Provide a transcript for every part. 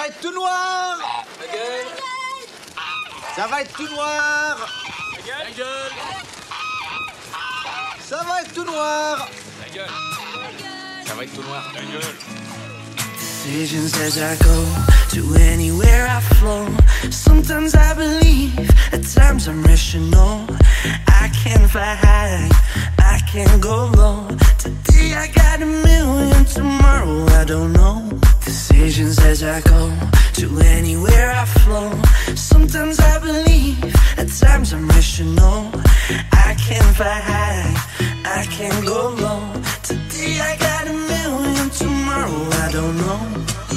Ça va être tout noir Ta gueule Ça va être tout noir Ta gueule, Ça va être tout noir Ta gueule Ça va être tout noir Ta as I go to anywhere I flow. Sometimes I believe, at times I'm rational. I can fly high, I can go low. Today I got a million, tomorrow I don't know. Decisions as I go, to anywhere I flow. Sometimes I believe, at times I'm rational. I can't fly high, I can't go low. Today I got a million, tomorrow I don't know.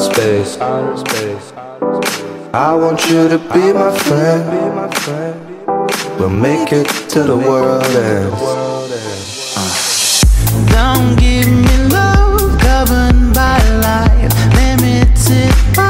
space. I want you to be my friend. We'll make it to the world ends. Don't give me love governed by life, limited by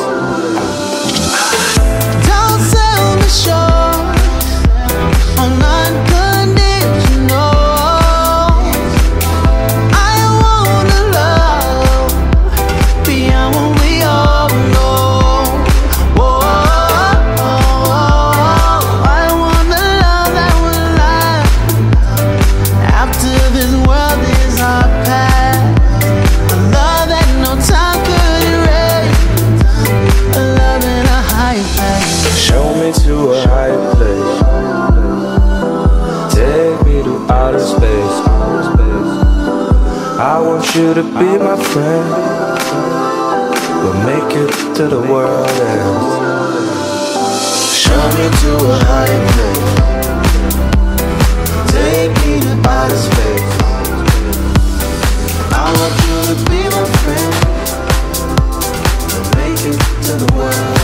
be my friend. We'll make it to the world end. Show me to a higher place. Take me to outer space. I want you to be my friend. We'll make it to the world.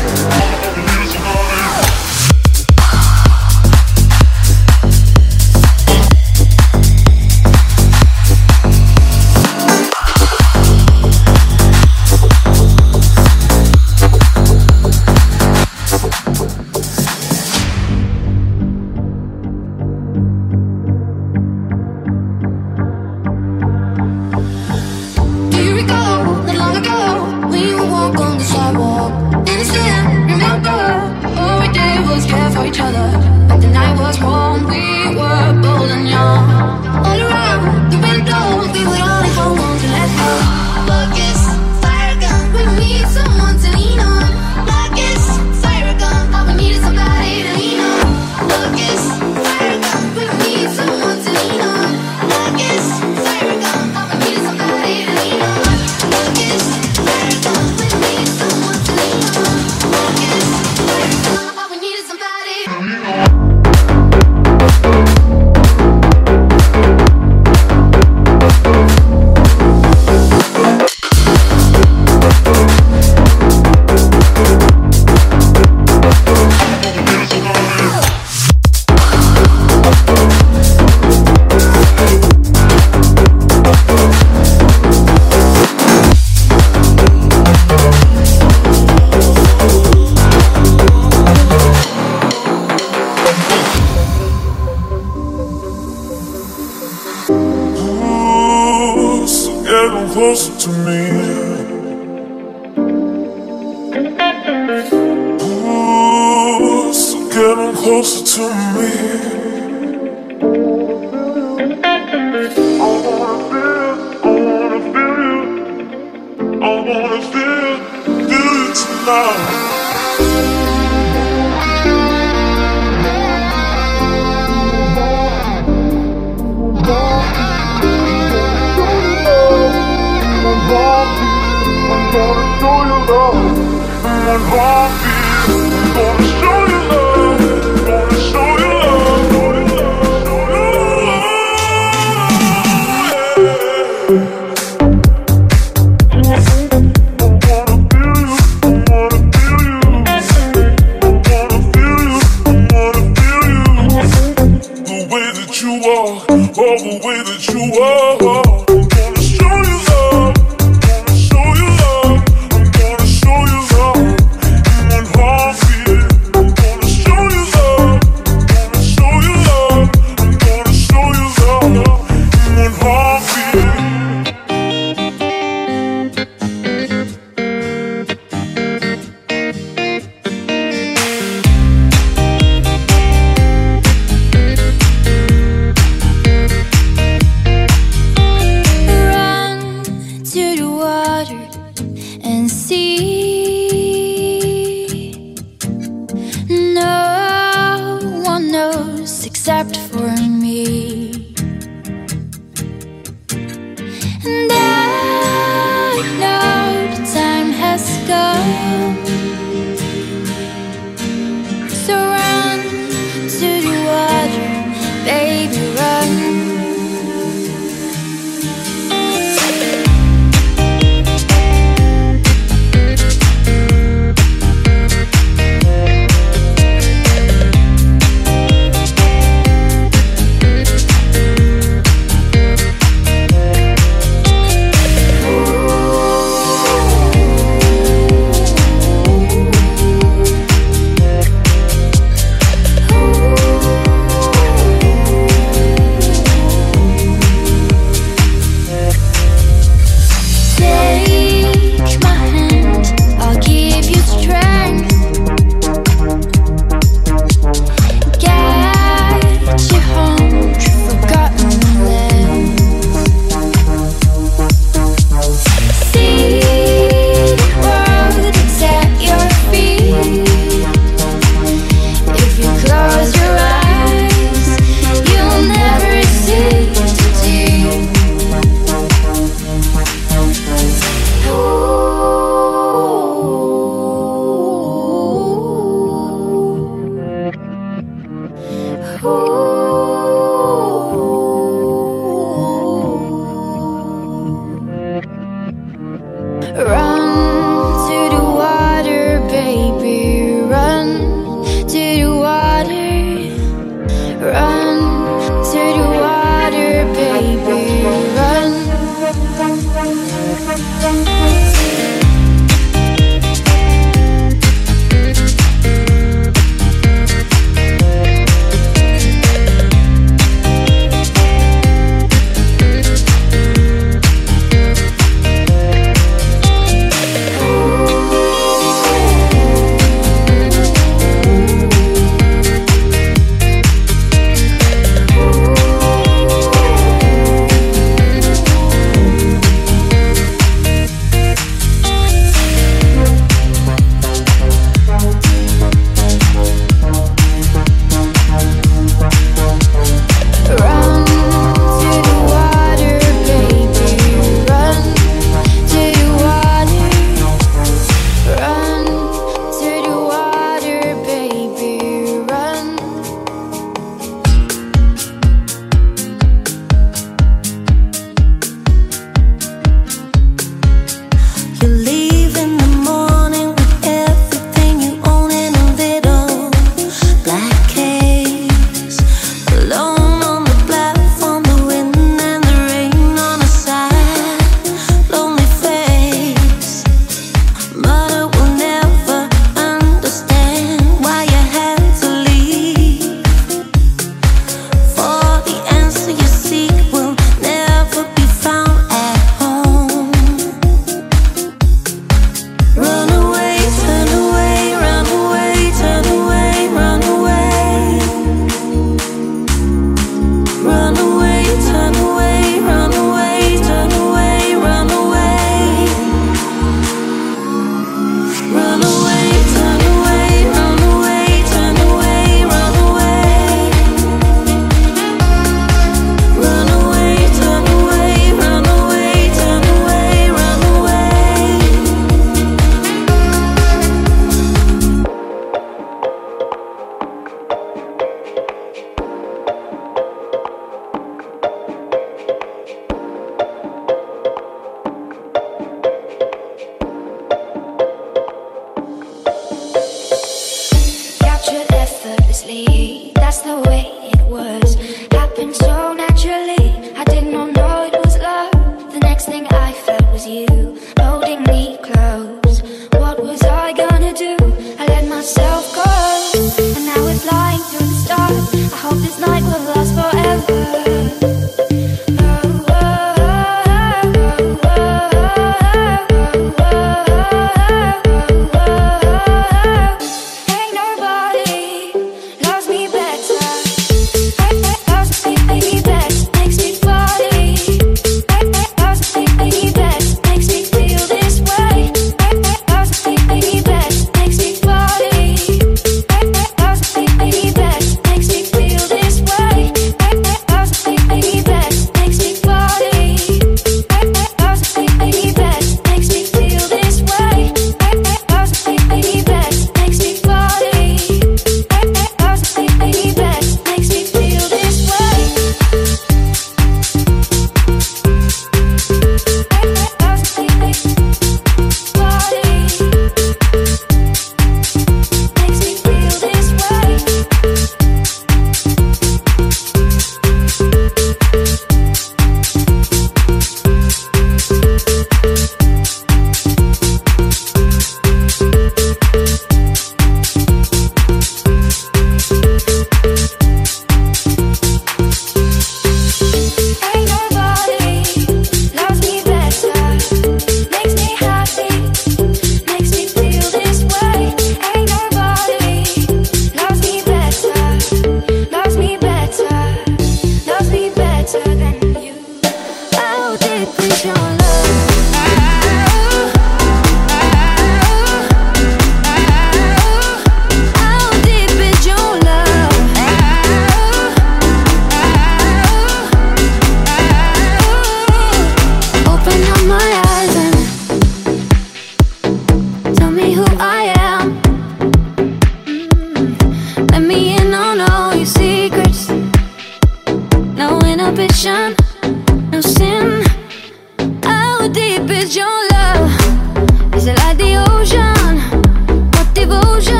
way that you are.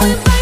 with my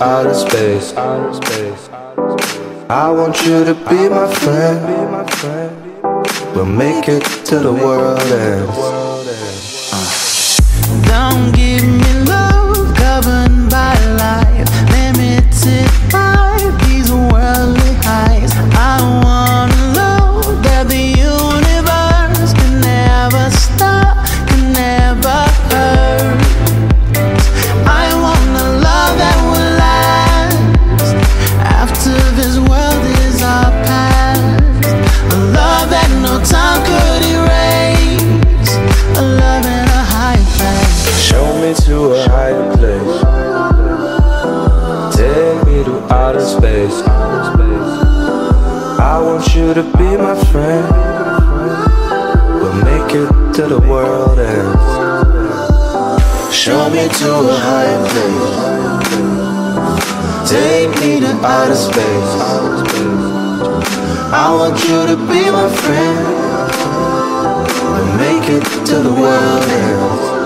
outer space. Outer space. I want you to be my friend. Be my friend. We'll make it to the world ends. Don't give me you to be my friend. We'll make it till the world ends. Show me to a higher place. Take me to outer space. I want you to be my friend. We'll make it till the world ends.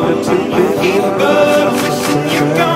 go to the gone.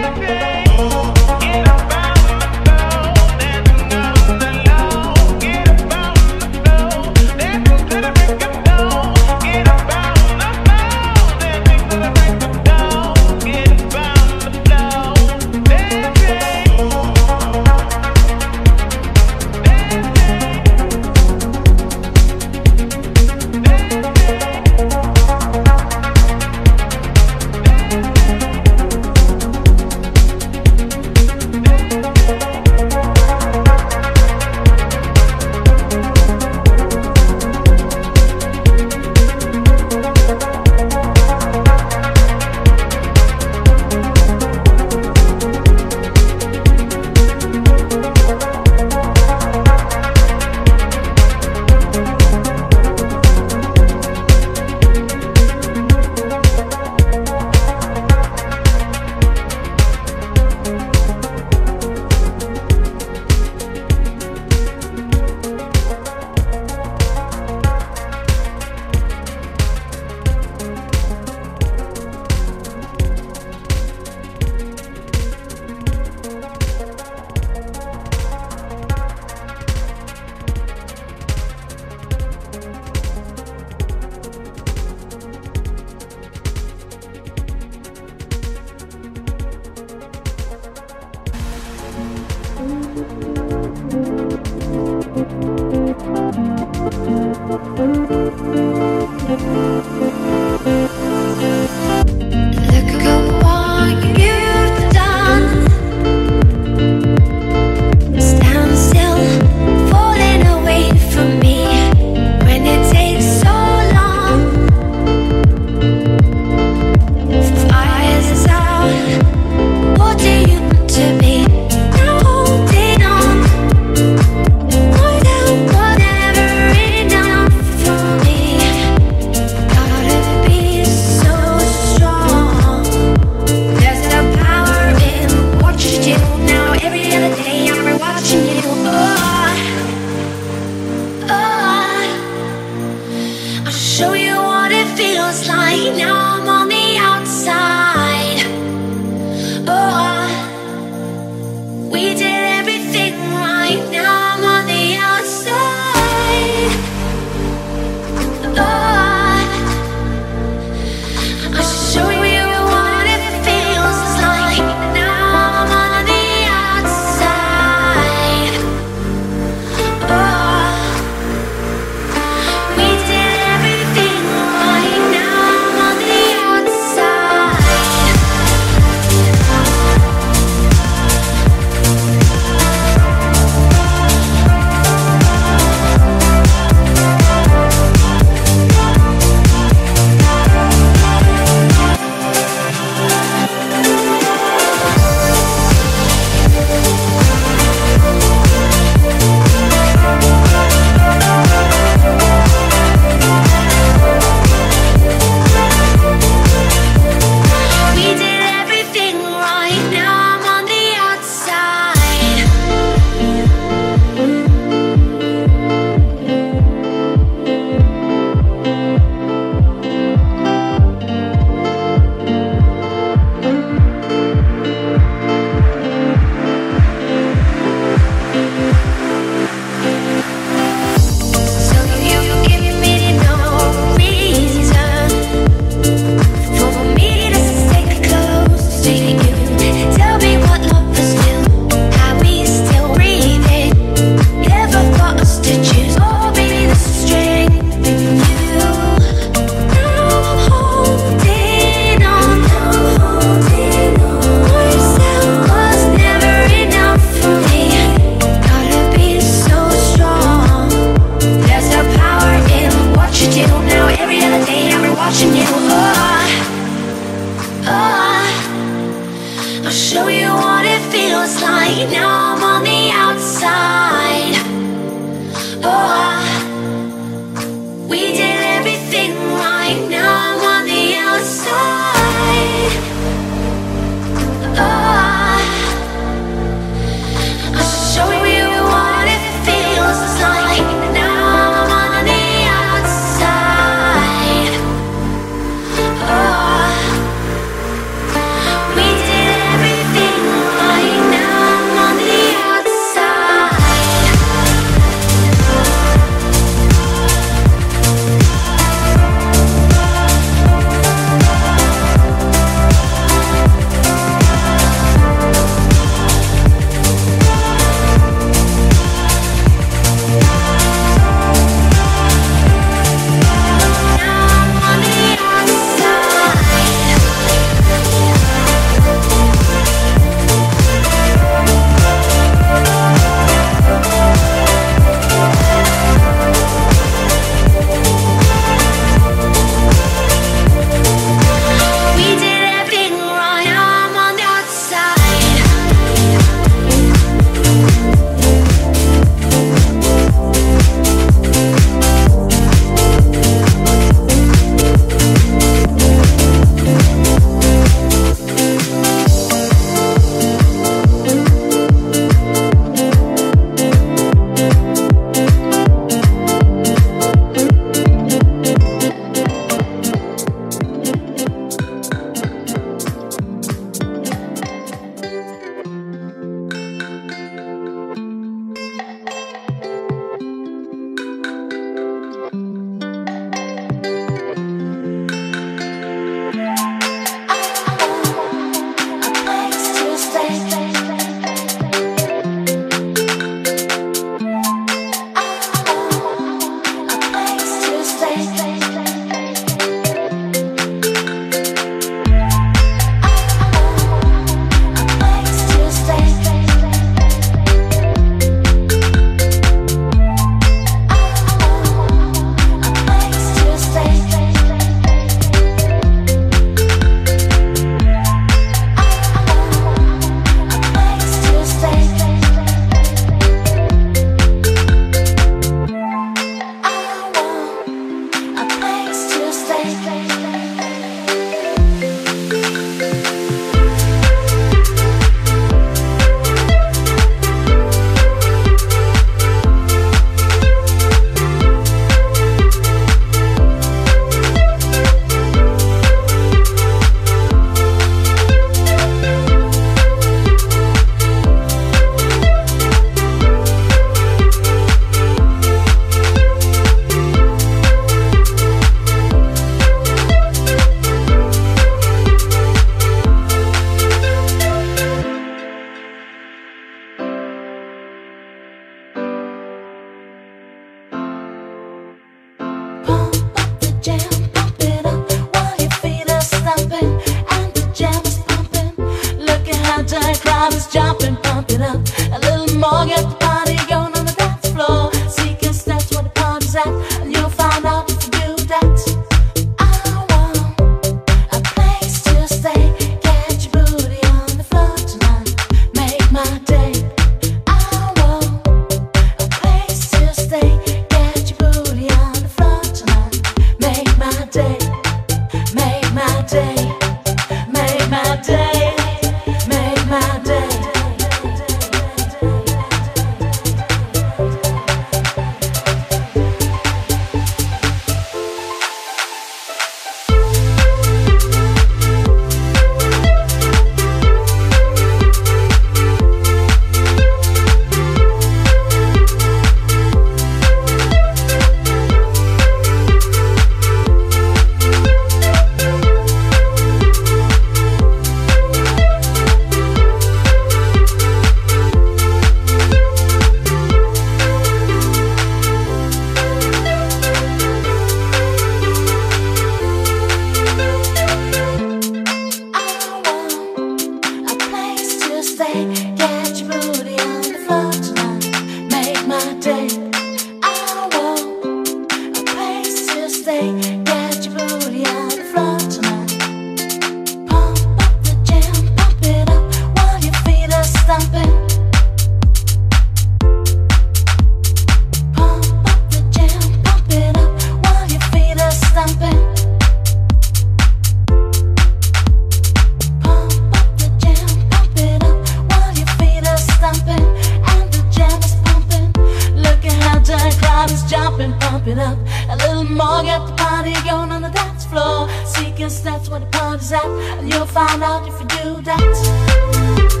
More. Get the party going on the dance floor. Seeking steps where the party's at, and you'll find out if you do that.